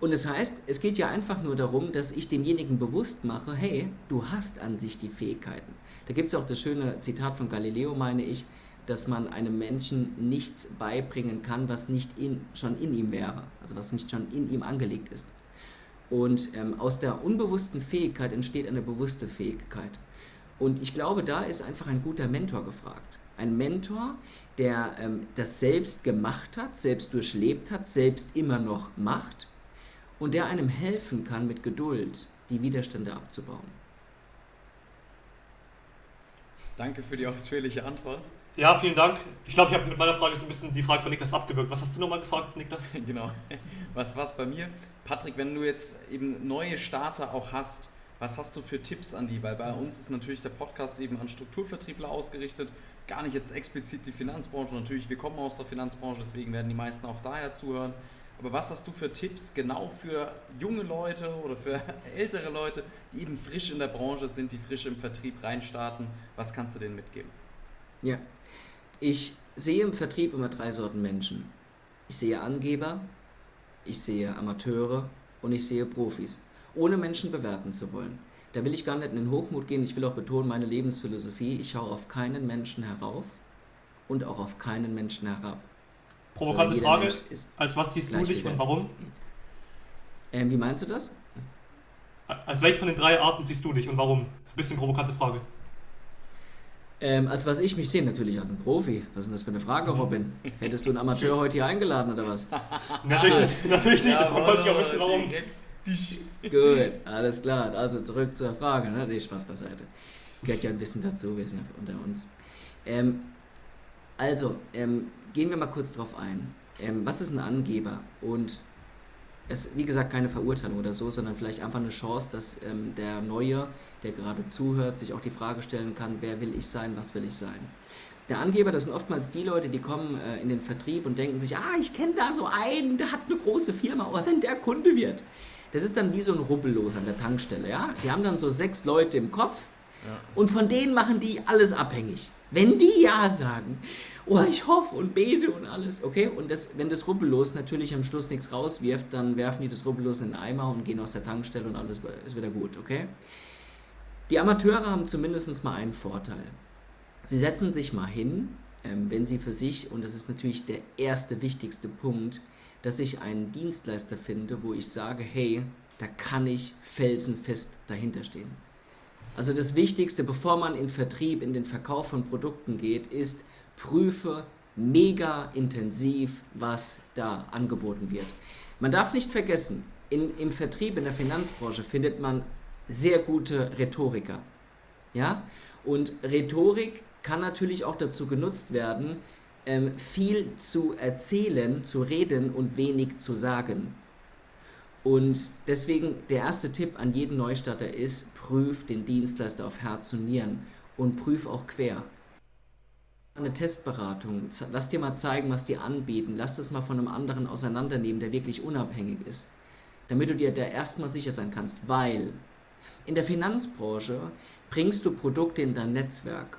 Und das heißt, es geht ja einfach nur darum, dass ich demjenigen bewusst mache, hey, du hast an sich die Fähigkeiten. Da gibt es auch das schöne Zitat von Galileo, meine ich, dass man einem Menschen nichts beibringen kann, was nicht in, schon in ihm wäre, also was nicht schon in ihm angelegt ist. Und ähm, aus der unbewussten Fähigkeit entsteht eine bewusste Fähigkeit. Und ich glaube, da ist einfach ein guter Mentor gefragt. Ein Mentor, der ähm, das selbst gemacht hat, selbst durchlebt hat, selbst immer noch macht und der einem helfen kann, mit Geduld die Widerstände abzubauen. Danke für die ausführliche Antwort. Ja, vielen Dank. Ich glaube, ich habe mit meiner Frage so ein bisschen die Frage von Niklas abgewürgt. Was hast du nochmal gefragt, Niklas? (laughs) genau. Was war's bei mir? Patrick, wenn du jetzt eben neue Starter auch hast, was hast du für Tipps an die? Weil bei uns ist natürlich der Podcast eben an Strukturvertriebler ausgerichtet, gar nicht jetzt explizit die Finanzbranche. Natürlich, wir kommen aus der Finanzbranche, deswegen werden die meisten auch daher zuhören. Aber was hast du für Tipps genau für junge Leute oder für (laughs) ältere Leute, die eben frisch in der Branche sind, die frisch im Vertrieb reinstarten? Was kannst du denen mitgeben? Ja, ich sehe im Vertrieb immer drei Sorten Menschen. Ich sehe Angeber, ich sehe Amateure und ich sehe Profis, ohne Menschen bewerten zu wollen. Da will ich gar nicht in den Hochmut gehen, ich will auch betonen, meine Lebensphilosophie, ich schaue auf keinen Menschen herauf und auch auf keinen Menschen herab. Provokante jeder Frage. Mensch ist Als was siehst du dich und warum? Ähm, wie meinst du das? Als welche von den drei Arten siehst du dich und warum? Bisschen provokante Frage. Ähm, als was ich mich sehe, natürlich als ein Profi. Was ist denn das für eine Frage, Robin? Hättest du einen Amateur (laughs) heute hier eingeladen oder was? Natürlich nicht, natürlich nicht. (laughs) das wollte ich auch wissen, warum. Gut, alles klar. Also zurück zur Frage. Ne? Nee, Spaß beiseite. Gehört ja ein bisschen dazu, wir sind ja unter uns. Ähm, also, ähm, gehen wir mal kurz drauf ein. Ähm, was ist ein Angeber? Und es wie gesagt keine Verurteilung oder so, sondern vielleicht einfach eine Chance, dass ähm, der Neue, der gerade zuhört, sich auch die Frage stellen kann, wer will ich sein, was will ich sein. Der Angeber, das sind oftmals die Leute, die kommen äh, in den Vertrieb und denken sich, ah, ich kenne da so einen, der hat eine große Firma, aber wenn der Kunde wird. Das ist dann wie so ein Rubbellos an der Tankstelle, ja. Die haben dann so sechs Leute im Kopf und von denen machen die alles abhängig. Wenn die Ja sagen, oh, ich hoffe und bete und alles, okay? Und das, wenn das Rubbellos natürlich am Schluss nichts rauswirft, dann werfen die das Rubbellos in den Eimer und gehen aus der Tankstelle und alles ist wieder gut, okay? Die Amateure haben zumindest mal einen Vorteil. Sie setzen sich mal hin, ähm, wenn sie für sich, und das ist natürlich der erste wichtigste Punkt, dass ich einen Dienstleister finde, wo ich sage, hey, da kann ich felsenfest dahinter stehen. Also das Wichtigste, bevor man in Vertrieb, in den Verkauf von Produkten geht, ist, prüfe mega intensiv, was da angeboten wird. Man darf nicht vergessen, in, im Vertrieb, in der Finanzbranche findet man sehr gute Rhetoriker. Ja? Und Rhetorik kann natürlich auch dazu genutzt werden, ähm, viel zu erzählen, zu reden und wenig zu sagen. Und deswegen der erste Tipp an jeden Neustarter ist, prüf den Dienstleister auf Herz und Nieren und prüf auch quer. Eine Testberatung, lass dir mal zeigen, was die anbieten, lass das mal von einem anderen auseinandernehmen, der wirklich unabhängig ist, damit du dir da erstmal sicher sein kannst, weil in der Finanzbranche bringst du Produkte in dein Netzwerk.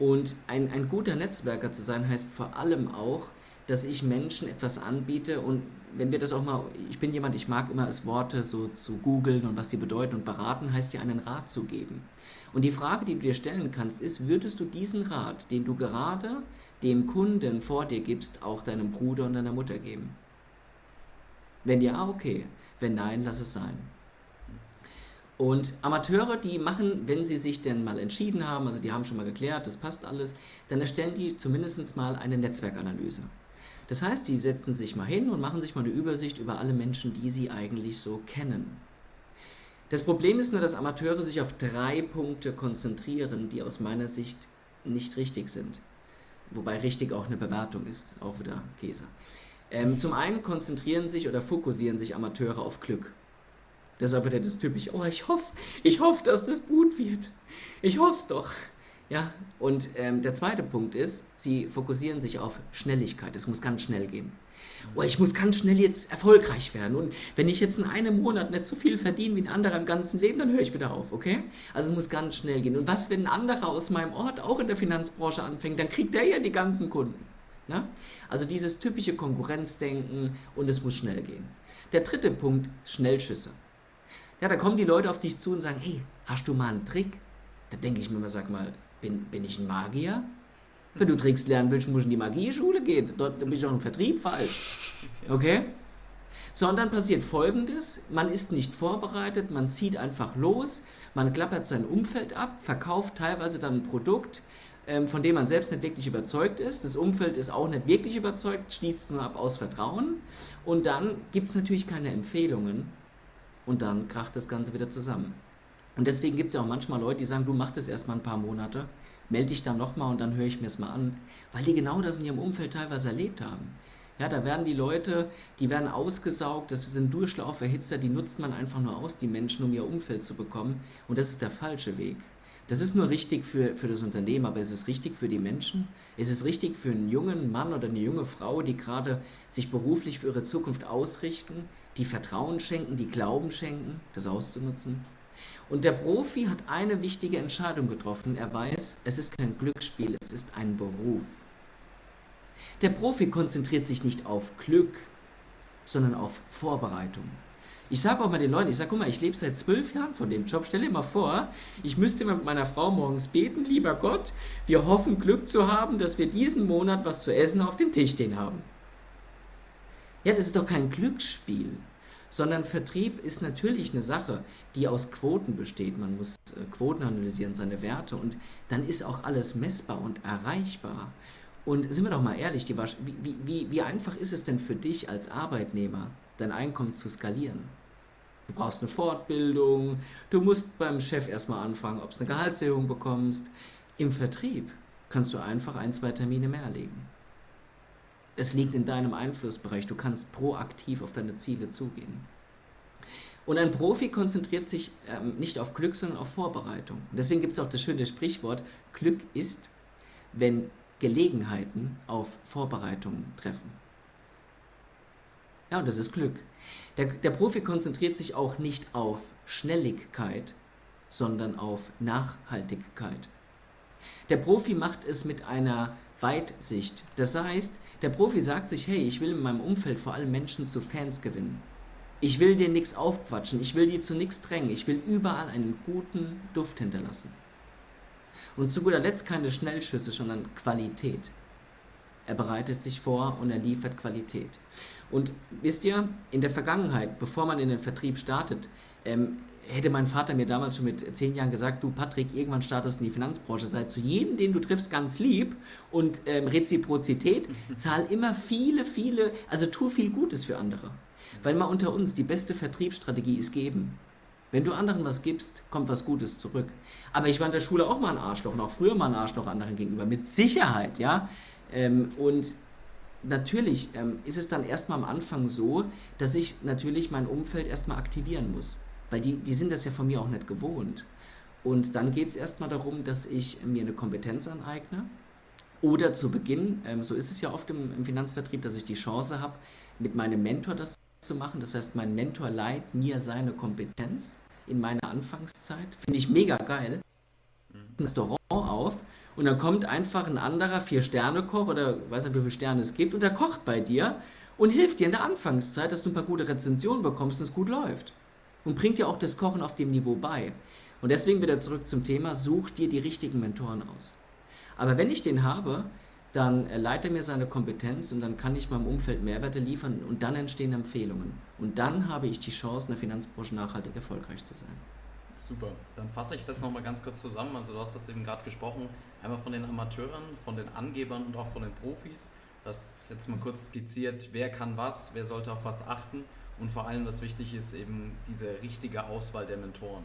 Und ein, ein guter Netzwerker zu sein heißt vor allem auch, dass ich Menschen etwas anbiete und wenn wir das auch mal, ich bin jemand, ich mag immer es Worte so zu googeln und was die bedeuten und beraten heißt dir einen Rat zu geben. Und die Frage, die du dir stellen kannst, ist, würdest du diesen Rat, den du gerade dem Kunden vor dir gibst, auch deinem Bruder und deiner Mutter geben? Wenn ja, okay. Wenn nein, lass es sein. Und Amateure, die machen, wenn sie sich denn mal entschieden haben, also die haben schon mal geklärt, das passt alles, dann erstellen die zumindest mal eine Netzwerkanalyse. Das heißt, die setzen sich mal hin und machen sich mal eine Übersicht über alle Menschen, die sie eigentlich so kennen. Das Problem ist nur, dass Amateure sich auf drei Punkte konzentrieren, die aus meiner Sicht nicht richtig sind. Wobei richtig auch eine Bewertung ist, auch wieder Käse. Ähm, zum einen konzentrieren sich oder fokussieren sich Amateure auf Glück. Das ist wieder das typische, oh, ich hoffe, ich hoffe, dass das gut wird. Ich hoffe es doch. Ja, und ähm, der zweite Punkt ist, sie fokussieren sich auf Schnelligkeit. Es muss ganz schnell gehen. Oh, ich muss ganz schnell jetzt erfolgreich werden. Und wenn ich jetzt in einem Monat nicht so viel verdiene wie ein anderer im ganzen Leben, dann höre ich wieder auf, okay? Also es muss ganz schnell gehen. Und was, wenn ein anderer aus meinem Ort auch in der Finanzbranche anfängt, dann kriegt der ja die ganzen Kunden. Ne? Also dieses typische Konkurrenzdenken und es muss schnell gehen. Der dritte Punkt, Schnellschüsse. Ja, da kommen die Leute auf dich zu und sagen, hey, hast du mal einen Trick? Da denke ich mir mal, sag mal, bin, bin ich ein Magier? Wenn du Tricks lernen willst, musst du in die Magieschule gehen. Dort bin ich auch im Vertrieb falsch. Okay? Sondern passiert folgendes: Man ist nicht vorbereitet, man zieht einfach los, man klappert sein Umfeld ab, verkauft teilweise dann ein Produkt, ähm, von dem man selbst nicht wirklich überzeugt ist. Das Umfeld ist auch nicht wirklich überzeugt, schließt nur ab aus Vertrauen. Und dann gibt es natürlich keine Empfehlungen und dann kracht das Ganze wieder zusammen. Und deswegen gibt es ja auch manchmal Leute, die sagen, du mach das erstmal ein paar Monate, melde dich dann nochmal und dann höre ich mir es mal an, weil die genau das in ihrem Umfeld teilweise erlebt haben. Ja, da werden die Leute, die werden ausgesaugt, das sind Durchlauferhitzer, die nutzt man einfach nur aus, die Menschen, um ihr Umfeld zu bekommen. Und das ist der falsche Weg. Das ist nur richtig für, für das Unternehmen, aber ist es richtig für die Menschen? Ist es richtig für einen jungen Mann oder eine junge Frau, die gerade sich beruflich für ihre Zukunft ausrichten, die Vertrauen schenken, die Glauben schenken, das auszunutzen? Und der Profi hat eine wichtige Entscheidung getroffen. Er weiß, es ist kein Glücksspiel, es ist ein Beruf. Der Profi konzentriert sich nicht auf Glück, sondern auf Vorbereitung. Ich sage auch mal den Leuten, ich sage, guck mal, ich lebe seit zwölf Jahren von dem Job. Stell dir mal vor, ich müsste mit meiner Frau morgens beten, lieber Gott, wir hoffen Glück zu haben, dass wir diesen Monat was zu essen auf dem Tisch stehen haben. Ja, das ist doch kein Glücksspiel sondern Vertrieb ist natürlich eine Sache, die aus Quoten besteht. Man muss äh, Quoten analysieren, seine Werte und dann ist auch alles messbar und erreichbar. Und sind wir doch mal ehrlich, wie, wie, wie einfach ist es denn für dich als Arbeitnehmer, dein Einkommen zu skalieren? Du brauchst eine Fortbildung, du musst beim Chef erstmal anfragen, ob du eine Gehaltserhöhung bekommst. Im Vertrieb kannst du einfach ein, zwei Termine mehr legen. Es liegt in deinem Einflussbereich. Du kannst proaktiv auf deine Ziele zugehen. Und ein Profi konzentriert sich ähm, nicht auf Glück, sondern auf Vorbereitung. Und deswegen gibt es auch das schöne Sprichwort, Glück ist, wenn Gelegenheiten auf Vorbereitungen treffen. Ja, und das ist Glück. Der, der Profi konzentriert sich auch nicht auf Schnelligkeit, sondern auf Nachhaltigkeit. Der Profi macht es mit einer Weitsicht. Das heißt, der Profi sagt sich, hey, ich will in meinem Umfeld vor allem Menschen zu Fans gewinnen. Ich will dir nichts aufquatschen, ich will die zu nichts drängen, ich will überall einen guten Duft hinterlassen. Und zu guter Letzt keine Schnellschüsse, sondern Qualität. Er bereitet sich vor und er liefert Qualität. Und wisst ihr, in der Vergangenheit, bevor man in den Vertrieb startet, ähm, hätte mein Vater mir damals schon mit zehn Jahren gesagt, du Patrick, irgendwann startest du in die Finanzbranche, sei zu jedem, den du triffst, ganz lieb und ähm, Reziprozität, (laughs) zahl immer viele, viele, also tu viel Gutes für andere. Weil mal unter uns, die beste Vertriebsstrategie ist geben. Wenn du anderen was gibst, kommt was Gutes zurück. Aber ich war in der Schule auch mal ein Arschloch, noch früher mal ein Arschloch anderen gegenüber, mit Sicherheit, ja. Ähm, und natürlich ähm, ist es dann erstmal am Anfang so, dass ich natürlich mein Umfeld erstmal aktivieren muss. Weil die, die sind das ja von mir auch nicht gewohnt. Und dann geht es erstmal darum, dass ich mir eine Kompetenz aneigne. Oder zu Beginn, ähm, so ist es ja oft im, im Finanzvertrieb, dass ich die Chance habe, mit meinem Mentor das zu machen. Das heißt, mein Mentor leiht mir seine Kompetenz in meiner Anfangszeit. Finde ich mega geil. Mhm. Ein Restaurant auf und dann kommt einfach ein anderer Vier-Sterne-Koch oder weiß nicht, wie viele Sterne es gibt und der kocht bei dir und hilft dir in der Anfangszeit, dass du ein paar gute Rezensionen bekommst und es gut läuft. Und bringt dir auch das Kochen auf dem Niveau bei. Und deswegen wieder zurück zum Thema, such dir die richtigen Mentoren aus. Aber wenn ich den habe, dann leitet er mir seine Kompetenz und dann kann ich meinem Umfeld Mehrwerte liefern und dann entstehen Empfehlungen. Und dann habe ich die Chance, in der Finanzbranche nachhaltig erfolgreich zu sein. Super, dann fasse ich das nochmal ganz kurz zusammen. Also du hast jetzt eben gerade gesprochen, einmal von den Amateuren, von den Angebern und auch von den Profis. Du hast jetzt mal kurz skizziert, wer kann was, wer sollte auf was achten und vor allem, was wichtig ist, eben diese richtige Auswahl der Mentoren.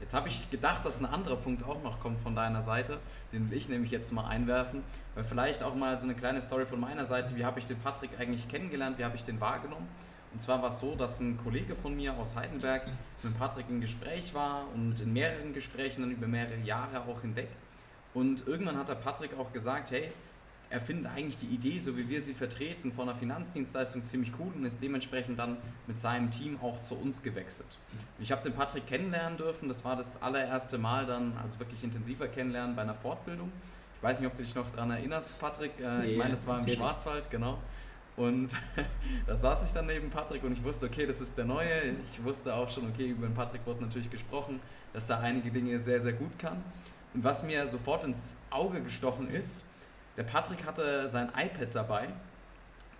Jetzt habe ich gedacht, dass ein anderer Punkt auch noch kommt von deiner Seite, den will ich nämlich jetzt mal einwerfen, weil vielleicht auch mal so eine kleine Story von meiner Seite, wie habe ich den Patrick eigentlich kennengelernt, wie habe ich den wahrgenommen. Und zwar war es so, dass ein Kollege von mir aus Heidelberg mit Patrick im Gespräch war und in mehreren Gesprächen dann über mehrere Jahre auch hinweg. Und irgendwann hat der Patrick auch gesagt, hey, er findet eigentlich die Idee, so wie wir sie vertreten, von einer Finanzdienstleistung ziemlich cool und ist dementsprechend dann mit seinem Team auch zu uns gewechselt. Ich habe den Patrick kennenlernen dürfen, das war das allererste Mal dann, also wirklich intensiver kennenlernen bei einer Fortbildung. Ich weiß nicht, ob du dich noch daran erinnerst, Patrick. Äh, ich meine, das war im Schwarzwald, genau. Und (laughs) da saß ich dann neben Patrick und ich wusste, okay, das ist der Neue. Ich wusste auch schon, okay, über den Patrick wurde natürlich gesprochen, dass er einige Dinge sehr, sehr gut kann. Und was mir sofort ins Auge gestochen ist, der Patrick hatte sein iPad dabei.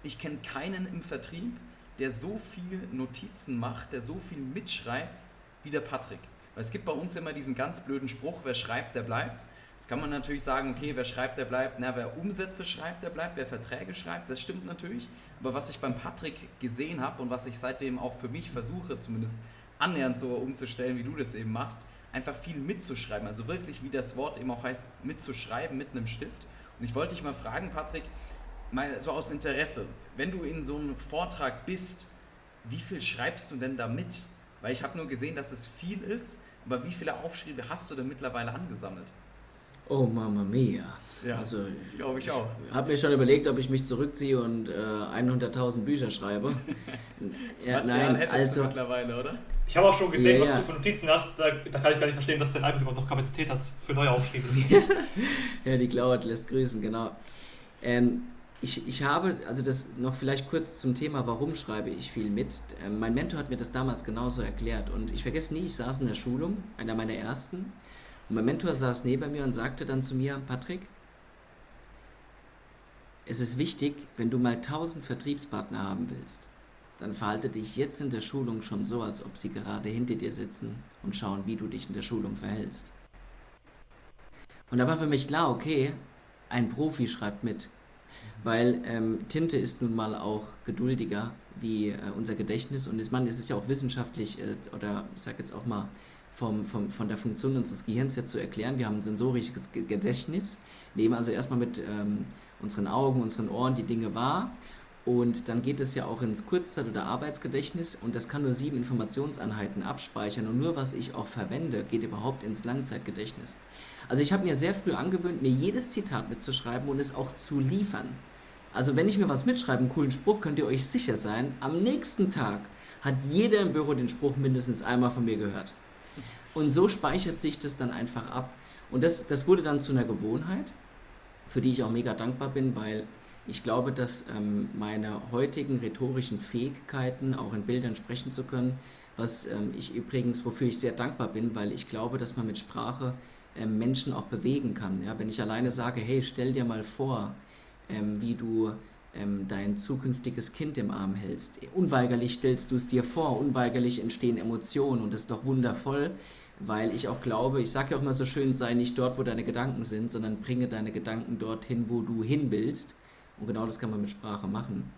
Ich kenne keinen im Vertrieb, der so viel Notizen macht, der so viel mitschreibt wie der Patrick. Weil es gibt bei uns immer diesen ganz blöden Spruch, wer schreibt, der bleibt. Jetzt kann man natürlich sagen, okay, wer schreibt, der bleibt. Na, wer Umsätze schreibt, der bleibt. Wer Verträge schreibt, das stimmt natürlich. Aber was ich beim Patrick gesehen habe und was ich seitdem auch für mich versuche, zumindest annähernd so umzustellen, wie du das eben machst, einfach viel mitzuschreiben. Also wirklich, wie das Wort eben auch heißt, mitzuschreiben mit einem Stift. Und ich wollte dich mal fragen, Patrick, mal so aus Interesse, wenn du in so einem Vortrag bist, wie viel schreibst du denn da mit? Weil ich habe nur gesehen, dass es viel ist, aber wie viele Aufschriebe hast du denn mittlerweile angesammelt? Oh Mama Mia. Ja, also, glaube ich auch. Ich habe mir schon überlegt, ob ich mich zurückziehe und äh, 100.000 Bücher schreibe. (laughs) ja, nein, also mittlerweile, oder? Ich habe auch schon gesehen, ja, was ja. du für Notizen hast. Da, da, kann ich gar nicht verstehen, dass dein iPad überhaupt noch Kapazität hat für neue Aufschriebe. (laughs) ja, die Cloud lässt grüßen, genau. Ähm, ich, ich habe, also das noch vielleicht kurz zum Thema, warum schreibe ich viel mit. Ähm, mein Mentor hat mir das damals genauso erklärt und ich vergesse nie, ich saß in der Schulung, einer meiner ersten, und mein Mentor saß neben mir und sagte dann zu mir, Patrick, es ist wichtig, wenn du mal 1000 Vertriebspartner haben willst, dann verhalte dich jetzt in der Schulung schon so, als ob sie gerade hinter dir sitzen und schauen, wie du dich in der Schulung verhältst. Und da war für mich klar, okay, ein Profi schreibt mit. Weil ähm, Tinte ist nun mal auch geduldiger wie äh, unser Gedächtnis. Und ich meine, es ist ja auch wissenschaftlich, äh, oder ich sage jetzt auch mal, vom, vom, von der Funktion unseres Gehirns her zu erklären. Wir haben ein sensorisches Gedächtnis, nehmen also erstmal mit ähm, unseren Augen, unseren Ohren die Dinge wahr und dann geht es ja auch ins Kurzzeit- oder Arbeitsgedächtnis und das kann nur sieben Informationseinheiten abspeichern und nur was ich auch verwende, geht überhaupt ins Langzeitgedächtnis. Also ich habe mir sehr früh angewöhnt, mir jedes Zitat mitzuschreiben und es auch zu liefern. Also wenn ich mir was mitschreibe, einen coolen Spruch, könnt ihr euch sicher sein, am nächsten Tag hat jeder im Büro den Spruch mindestens einmal von mir gehört. Und so speichert sich das dann einfach ab. Und das, das wurde dann zu einer Gewohnheit, für die ich auch mega dankbar bin, weil ich glaube, dass ähm, meine heutigen rhetorischen Fähigkeiten, auch in Bildern sprechen zu können, was ähm, ich übrigens, wofür ich sehr dankbar bin, weil ich glaube, dass man mit Sprache ähm, Menschen auch bewegen kann. Ja? Wenn ich alleine sage, hey, stell dir mal vor, ähm, wie du ähm, dein zukünftiges Kind im Arm hältst. Unweigerlich stellst du es dir vor, unweigerlich entstehen Emotionen und das ist doch wundervoll, weil ich auch glaube, ich sage ja auch immer so schön, sei nicht dort, wo deine Gedanken sind, sondern bringe deine Gedanken dorthin, wo du hin willst. Und genau das kann man mit Sprache machen.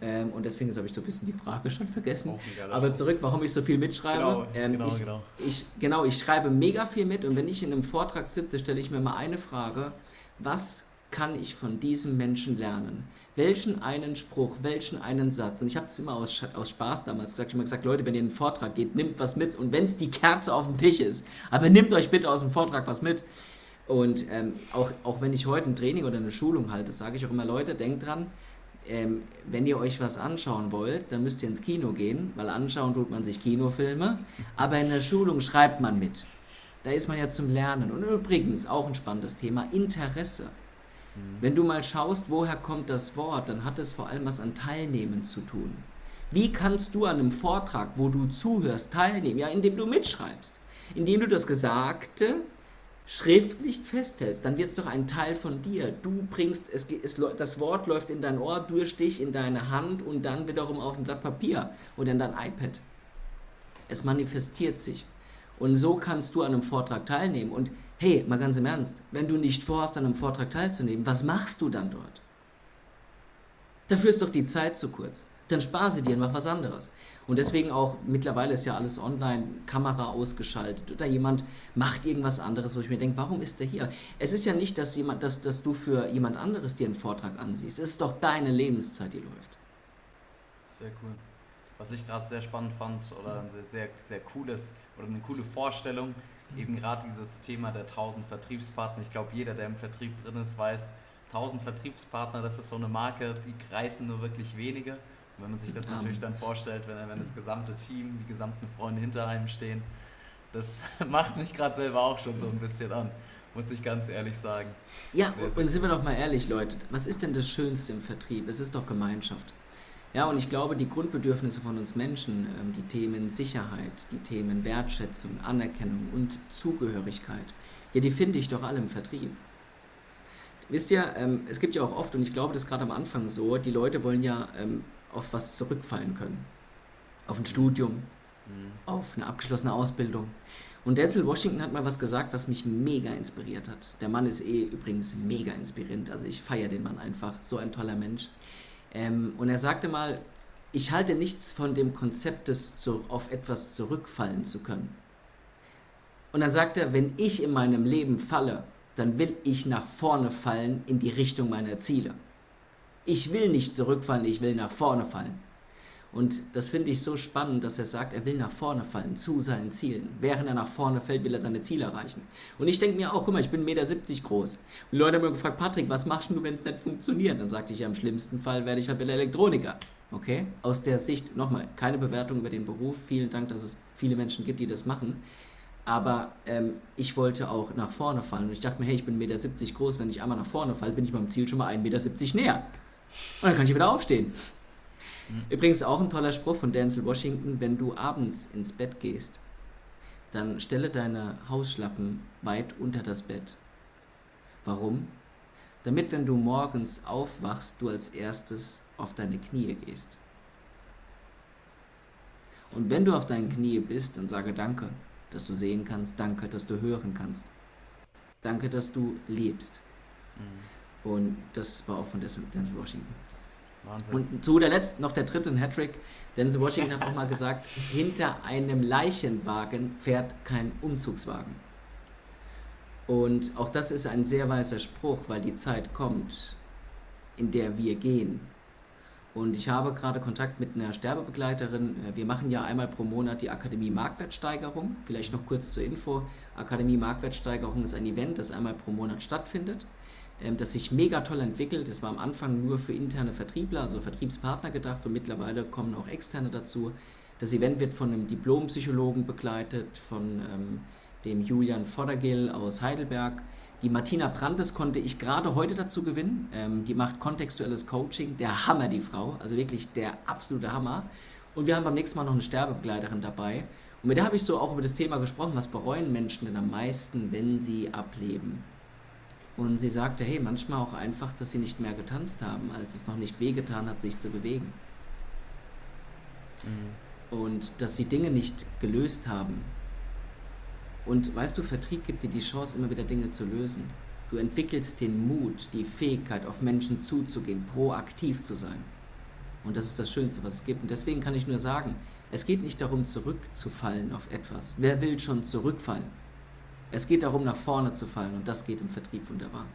Ähm, und deswegen habe ich so ein bisschen die Frage schon vergessen. Aber zurück, warum ich so viel mitschreibe. Genau, ähm, genau, ich, genau. Ich, genau, ich schreibe mega viel mit und wenn ich in einem Vortrag sitze, stelle ich mir mal eine Frage, was kann ich von diesem Menschen lernen? Welchen einen Spruch, welchen einen Satz? Und ich habe es immer aus, aus Spaß damals gesagt. Ich habe gesagt, Leute, wenn ihr in einen Vortrag geht, nimmt was mit. Und wenn es die Kerze auf dem Tisch ist, aber nehmt euch bitte aus dem Vortrag was mit. Und ähm, auch, auch wenn ich heute ein Training oder eine Schulung halte, sage ich auch immer, Leute, denkt dran, ähm, wenn ihr euch was anschauen wollt, dann müsst ihr ins Kino gehen, weil anschauen tut man sich Kinofilme, aber in der Schulung schreibt man mit. Da ist man ja zum Lernen. Und übrigens, auch ein spannendes Thema, Interesse. Mhm. Wenn du mal schaust, woher kommt das Wort, dann hat es vor allem was an Teilnehmen zu tun. Wie kannst du an einem Vortrag, wo du zuhörst, teilnehmen? Ja, indem du mitschreibst. Indem du das Gesagte schriftlich festhältst, dann wird es doch ein Teil von dir. Du bringst, es, es, das Wort läuft in dein Ohr, durch dich in deine Hand und dann wiederum auf ein Blatt Papier oder in dein iPad. Es manifestiert sich. Und so kannst du an einem Vortrag teilnehmen. Und hey, mal ganz im Ernst, wenn du nicht vorhast, an einem Vortrag teilzunehmen, was machst du dann dort? Dafür ist doch die Zeit zu kurz. Dann spar sie dir mach was anderes. Und deswegen auch, mittlerweile ist ja alles online, Kamera ausgeschaltet oder jemand macht irgendwas anderes, wo ich mir denke, warum ist der hier? Es ist ja nicht, dass, jemand, dass, dass du für jemand anderes dir einen Vortrag ansiehst. Es ist doch deine Lebenszeit, die läuft. Sehr cool. Was ich gerade sehr spannend fand oder ein sehr, sehr, sehr cooles oder eine coole Vorstellung, eben gerade dieses Thema der 1000 Vertriebspartner. Ich glaube, jeder, der im Vertrieb drin ist, weiß, 1000 Vertriebspartner, das ist so eine Marke, die kreisen nur wirklich wenige. Wenn man sich das natürlich dann vorstellt, wenn, wenn das gesamte Team, die gesamten Freunde hinter einem stehen, das (laughs) macht mich gerade selber auch schon so ein bisschen an, muss ich ganz ehrlich sagen. Ja, sehr, sehr und sind wir doch mal ehrlich, Leute, was ist denn das Schönste im Vertrieb? Es ist doch Gemeinschaft. Ja, und ich glaube, die Grundbedürfnisse von uns Menschen, ähm, die Themen Sicherheit, die Themen Wertschätzung, Anerkennung und Zugehörigkeit, ja, die finde ich doch alle im Vertrieb. Wisst ihr, ähm, es gibt ja auch oft, und ich glaube, das ist gerade am Anfang so, die Leute wollen ja ähm, auf was zurückfallen können. Auf ein Studium, mhm. auf eine abgeschlossene Ausbildung. Und Denzel Washington hat mal was gesagt, was mich mega inspiriert hat. Der Mann ist eh übrigens mega inspirierend. Also ich feiere den Mann einfach. So ein toller Mensch. Ähm, und er sagte mal, ich halte nichts von dem Konzept des zu, auf etwas zurückfallen zu können. Und dann sagt er, wenn ich in meinem Leben falle, dann will ich nach vorne fallen in die Richtung meiner Ziele. Ich will nicht zurückfallen, ich will nach vorne fallen. Und das finde ich so spannend, dass er sagt, er will nach vorne fallen, zu seinen Zielen. Während er nach vorne fällt, will er seine Ziele erreichen. Und ich denke mir auch, guck mal, ich bin 1,70 Meter groß. Und Leute haben mir gefragt, Patrick, was machst du, wenn es nicht funktioniert? Dann sagte ich, ja, im schlimmsten Fall werde ich halt wieder Elektroniker. Okay? Aus der Sicht, nochmal, keine Bewertung über den Beruf. Vielen Dank, dass es viele Menschen gibt, die das machen. Aber ähm, ich wollte auch nach vorne fallen. Und ich dachte mir, hey, ich bin 1,70 Meter groß. Wenn ich einmal nach vorne falle, bin ich meinem Ziel schon mal 1,70 Meter näher. Und dann kann ich wieder aufstehen. Mhm. Übrigens auch ein toller Spruch von Denzel Washington, wenn du abends ins Bett gehst, dann stelle deine Hausschlappen weit unter das Bett. Warum? Damit, wenn du morgens aufwachst, du als erstes auf deine Knie gehst. Und wenn du auf deinen Knie bist, dann sage Danke, dass du sehen kannst, danke, dass du hören kannst. Danke, dass du lebst. Mhm. Und das war auch von Denzel Washington. Wahnsinn. Und zu guter Letzt noch der dritte Hattrick. Denzel Washington hat auch mal gesagt, (laughs) hinter einem Leichenwagen fährt kein Umzugswagen. Und auch das ist ein sehr weiser Spruch, weil die Zeit kommt, in der wir gehen. Und ich habe gerade Kontakt mit einer Sterbebegleiterin. Wir machen ja einmal pro Monat die Akademie Marktwertsteigerung. Vielleicht noch kurz zur Info. Akademie Marktwertsteigerung ist ein Event, das einmal pro Monat stattfindet. Ähm, das sich mega toll entwickelt. Das war am Anfang nur für interne Vertriebler, also Vertriebspartner gedacht und mittlerweile kommen auch externe dazu. Das Event wird von einem Diplompsychologen begleitet, von ähm, dem Julian Vordergill aus Heidelberg. Die Martina Brandes konnte ich gerade heute dazu gewinnen. Ähm, die macht kontextuelles Coaching. Der Hammer, die Frau. Also wirklich der absolute Hammer. Und wir haben beim nächsten Mal noch eine Sterbebegleiterin dabei. Und mit der habe ich so auch über das Thema gesprochen, was bereuen Menschen denn am meisten, wenn sie ableben? Und sie sagte, hey, manchmal auch einfach, dass sie nicht mehr getanzt haben, als es noch nicht wehgetan hat, sich zu bewegen. Mhm. Und dass sie Dinge nicht gelöst haben. Und weißt du, Vertrieb gibt dir die Chance, immer wieder Dinge zu lösen. Du entwickelst den Mut, die Fähigkeit, auf Menschen zuzugehen, proaktiv zu sein. Und das ist das Schönste, was es gibt. Und deswegen kann ich nur sagen, es geht nicht darum, zurückzufallen auf etwas. Wer will schon zurückfallen? Es geht darum, nach vorne zu fallen und das geht im Vertrieb wunderbar.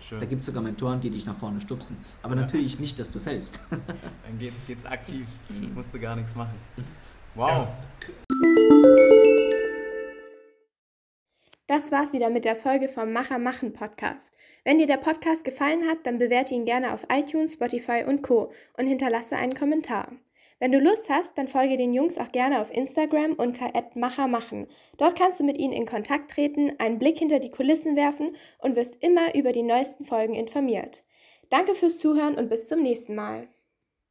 Schön. Da gibt es sogar Mentoren, die dich nach vorne stupsen. Aber ja. natürlich nicht, dass du fällst. (laughs) Dann geht's, geht's aktiv. Mhm. Musst du gar nichts machen. Wow. Ja. Das war's wieder mit der Folge vom Macher machen Podcast. Wenn dir der Podcast gefallen hat, dann bewerte ihn gerne auf iTunes, Spotify und Co. und hinterlasse einen Kommentar. Wenn du Lust hast, dann folge den Jungs auch gerne auf Instagram unter @machermachen. Dort kannst du mit ihnen in Kontakt treten, einen Blick hinter die Kulissen werfen und wirst immer über die neuesten Folgen informiert. Danke fürs Zuhören und bis zum nächsten Mal.